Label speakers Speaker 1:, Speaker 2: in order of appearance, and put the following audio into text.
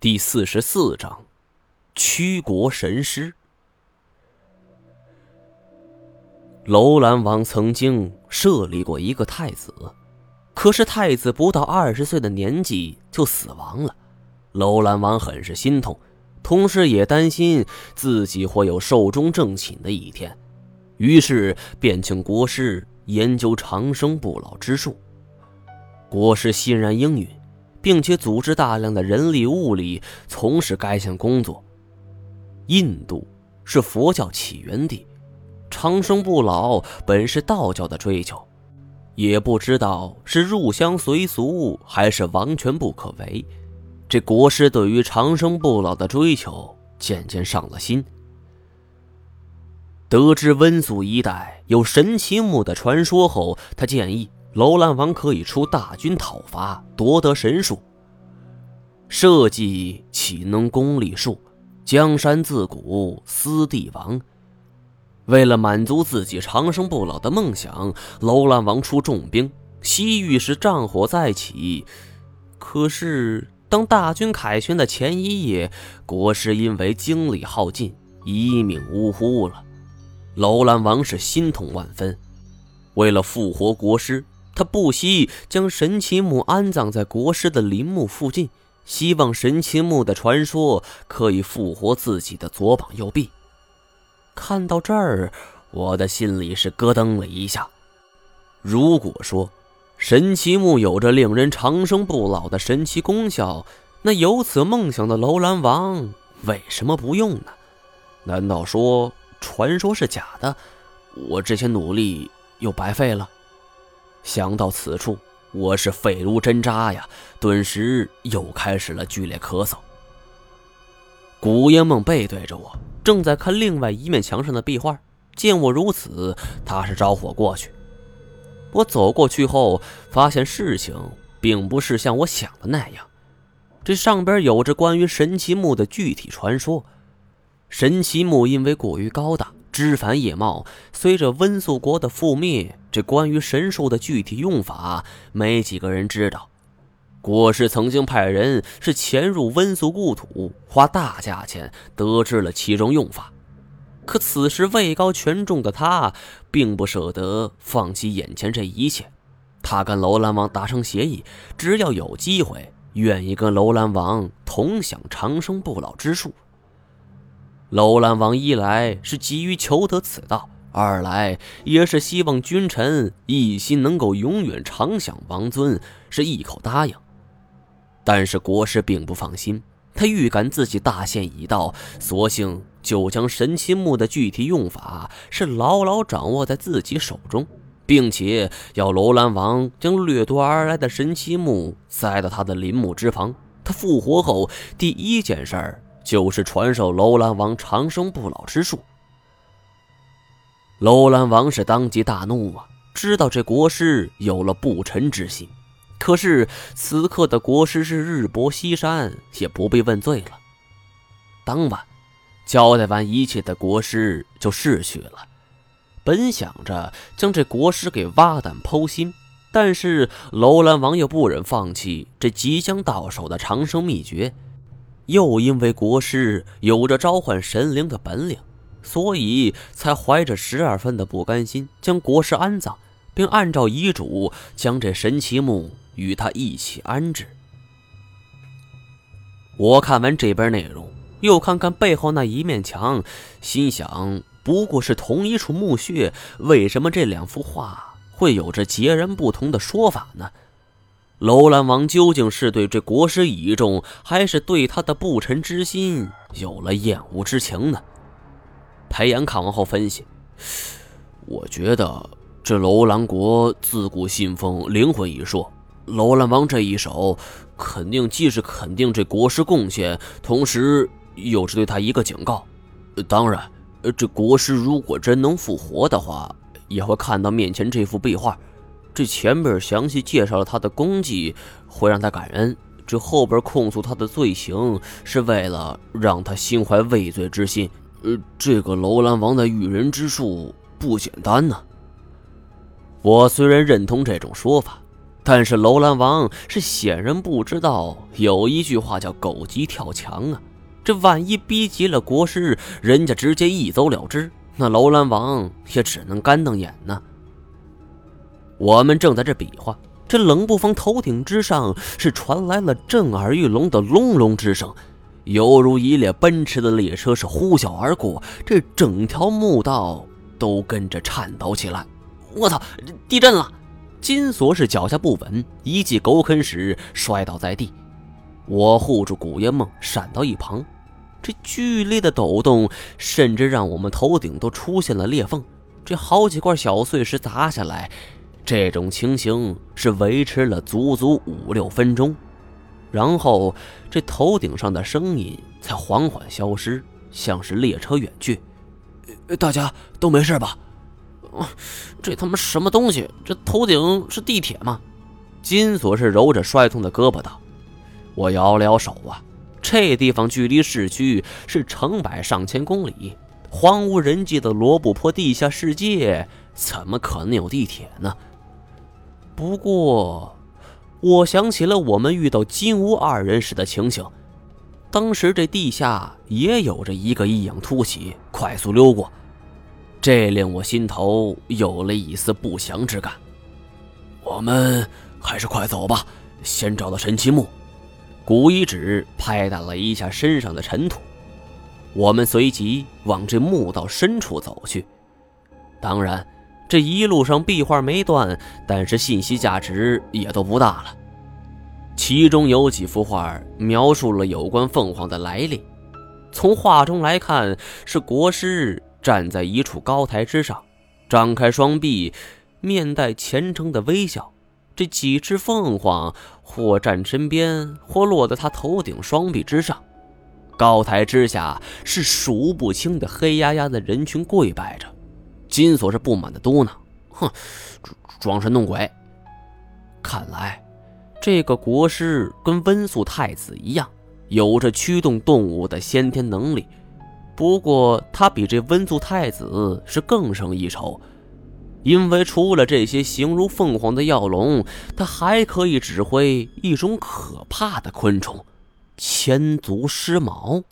Speaker 1: 第四十四章，驱国神师。楼兰王曾经设立过一个太子，可是太子不到二十岁的年纪就死亡了。楼兰王很是心痛，同时也担心自己会有寿终正寝的一天，于是便请国师研究长生不老之术。国师欣然应允。并且组织大量的人力物力从事该项工作。印度是佛教起源地，长生不老本是道教的追求，也不知道是入乡随俗还是王权不可违，这国师对于长生不老的追求渐渐上了心。得知温宿一带有神奇木的传说后，他建议。楼兰王可以出大军讨伐，夺得神树。社稷岂能功利数？江山自古私帝王。为了满足自己长生不老的梦想，楼兰王出重兵。西域是战火再起，可是当大军凯旋的前一夜，国师因为精力耗尽，一命呜呼了。楼兰王是心痛万分，为了复活国师。他不惜将神奇木安葬在国师的陵墓附近，希望神奇木的传说可以复活自己的左膀右臂。看到这儿，我的心里是咯噔了一下。如果说神奇木有着令人长生不老的神奇功效，那有此梦想的楼兰王为什么不用呢？难道说传说是假的？我这些努力又白费了？想到此处，我是肺如针扎呀，顿时又开始了剧烈咳嗽。古烟梦背对着我，正在看另外一面墙上的壁画。见我如此，他是招呼我过去。我走过去后，发现事情并不是像我想的那样。这上边有着关于神奇木的具体传说。神奇木因为过于高大。枝繁叶茂，随着温宿国的覆灭，这关于神兽的具体用法，没几个人知道。国师曾经派人是潜入温宿故土，花大价钱得知了其中用法。可此时位高权重的他，并不舍得放弃眼前这一切。他跟楼兰王达成协议，只要有机会，愿意跟楼兰王同享长生不老之术。楼兰王一来是急于求得此道，二来也是希望君臣一心能够永远长享王尊，是一口答应。但是国师并不放心，他预感自己大限已到，索性就将神奇木的具体用法是牢牢掌握在自己手中，并且要楼兰王将掠夺而来的神奇木塞到他的陵墓之旁。他复活后第一件事儿。就是传授楼兰王长生不老之术。楼兰王是当即大怒啊，知道这国师有了不臣之心。可是此刻的国师是日薄西山，也不必问罪了。当晚交代完一切的国师就逝去了。本想着将这国师给挖胆剖心，但是楼兰王又不忍放弃这即将到手的长生秘诀。又因为国师有着召唤神灵的本领，所以才怀着十二分的不甘心，将国师安葬，并按照遗嘱将这神奇墓与他一起安置。我看完这边内容，又看看背后那一面墙，心想：不过是同一处墓穴，为什么这两幅画会有着截然不同的说法呢？楼兰王究竟是对这国师倚重，还是对他的不臣之心有了厌恶之情呢？裴炎看完后分析：“我觉得这楼兰国自古信奉灵魂一说，楼兰王这一手，肯定既是肯定这国师贡献，同时又是对他一个警告。当然，这国师如果真能复活的话，也会看到面前这幅壁画。”这前边详细介绍了他的功绩，会让他感恩；这后边控诉他的罪行，是为了让他心怀畏罪之心。呃，这个楼兰王的驭人之术不简单呢。我虽然认同这种说法，但是楼兰王是显然不知道，有一句话叫“狗急跳墙”啊！这万一逼急了国师，人家直接一走了之，那楼兰王也只能干瞪眼呢。我们正在这比划，这冷不防头顶之上是传来了震耳欲聋的隆隆之声，犹如一列奔驰的列车是呼啸而过，这整条墓道都跟着颤抖起来。我操，地震了！金锁是脚下不稳，一记狗啃屎摔倒在地。我护住古爷梦，闪到一旁。这剧烈的抖动，甚至让我们头顶都出现了裂缝。这好几块小碎石砸下来，这种情形是维持了足足五六分钟。然后这头顶上的声音才缓缓消失，像是列车远去。大家都没事吧？这他妈什么东西？这头顶是地铁吗？金锁是揉着摔痛的胳膊道。我摇了摇手啊，这地方距离市区是成百上千公里，荒无人迹的罗布泊地下世界，怎么可能有地铁呢？不过，我想起了我们遇到金乌二人时的情形，当时这地下也有着一个异样突起，快速溜过。这令我心头有了一丝不祥之感。我们还是快走吧，先找到神奇木。古一指拍打了一下身上的尘土，我们随即往这墓道深处走去。当然，这一路上壁画没断，但是信息价值也都不大了。其中有几幅画描述了有关凤凰的来历，从画中来看，是国师。站在一处高台之上，张开双臂，面带虔诚的微笑。这几只凤凰或站身边，或落在他头顶双臂之上。高台之下是数不清的黑压压的人群跪拜着。金锁是不满的嘟囔：“哼，装神弄鬼。看来这个国师跟温宿太子一样，有着驱动动物的先天能力。”不过，他比这温宿太子是更胜一筹，因为除了这些形如凤凰的药龙，他还可以指挥一种可怕的昆虫——千足狮毛。